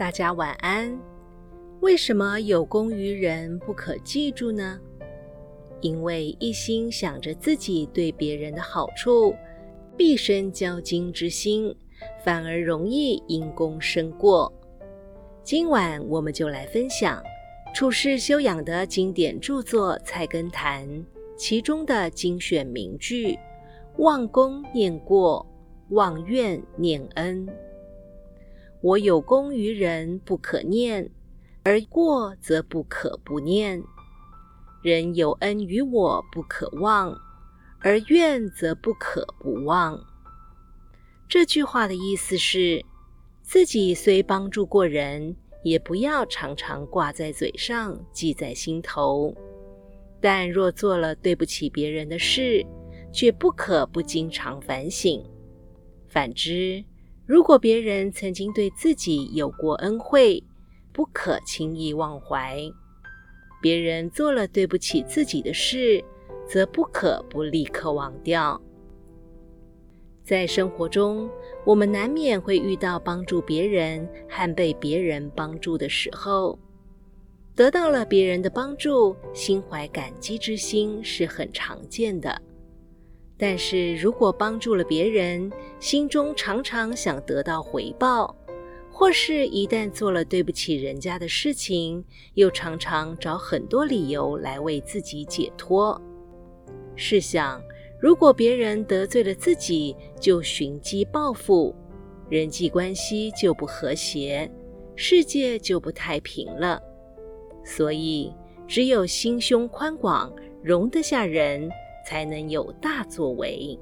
大家晚安。为什么有功于人不可记住呢？因为一心想着自己对别人的好处，毕生交金之心，反而容易因功生过。今晚我们就来分享处世修养的经典著作《菜根谭》其中的精选名句：“忘功念过，忘怨念恩。我有功于人不可念，而过则不可不念。人有恩于我不可忘，而怨则不可不忘。”这句话的意思是。自己虽帮助过人，也不要常常挂在嘴上，记在心头。但若做了对不起别人的事，却不可不经常反省。反之，如果别人曾经对自己有过恩惠，不可轻易忘怀。别人做了对不起自己的事，则不可不立刻忘掉。在生活中，我们难免会遇到帮助别人和被别人帮助的时候。得到了别人的帮助，心怀感激之心是很常见的。但是如果帮助了别人，心中常常想得到回报，或是一旦做了对不起人家的事情，又常常找很多理由来为自己解脱。试想。如果别人得罪了自己，就寻机报复，人际关系就不和谐，世界就不太平了。所以，只有心胸宽广、容得下人，才能有大作为。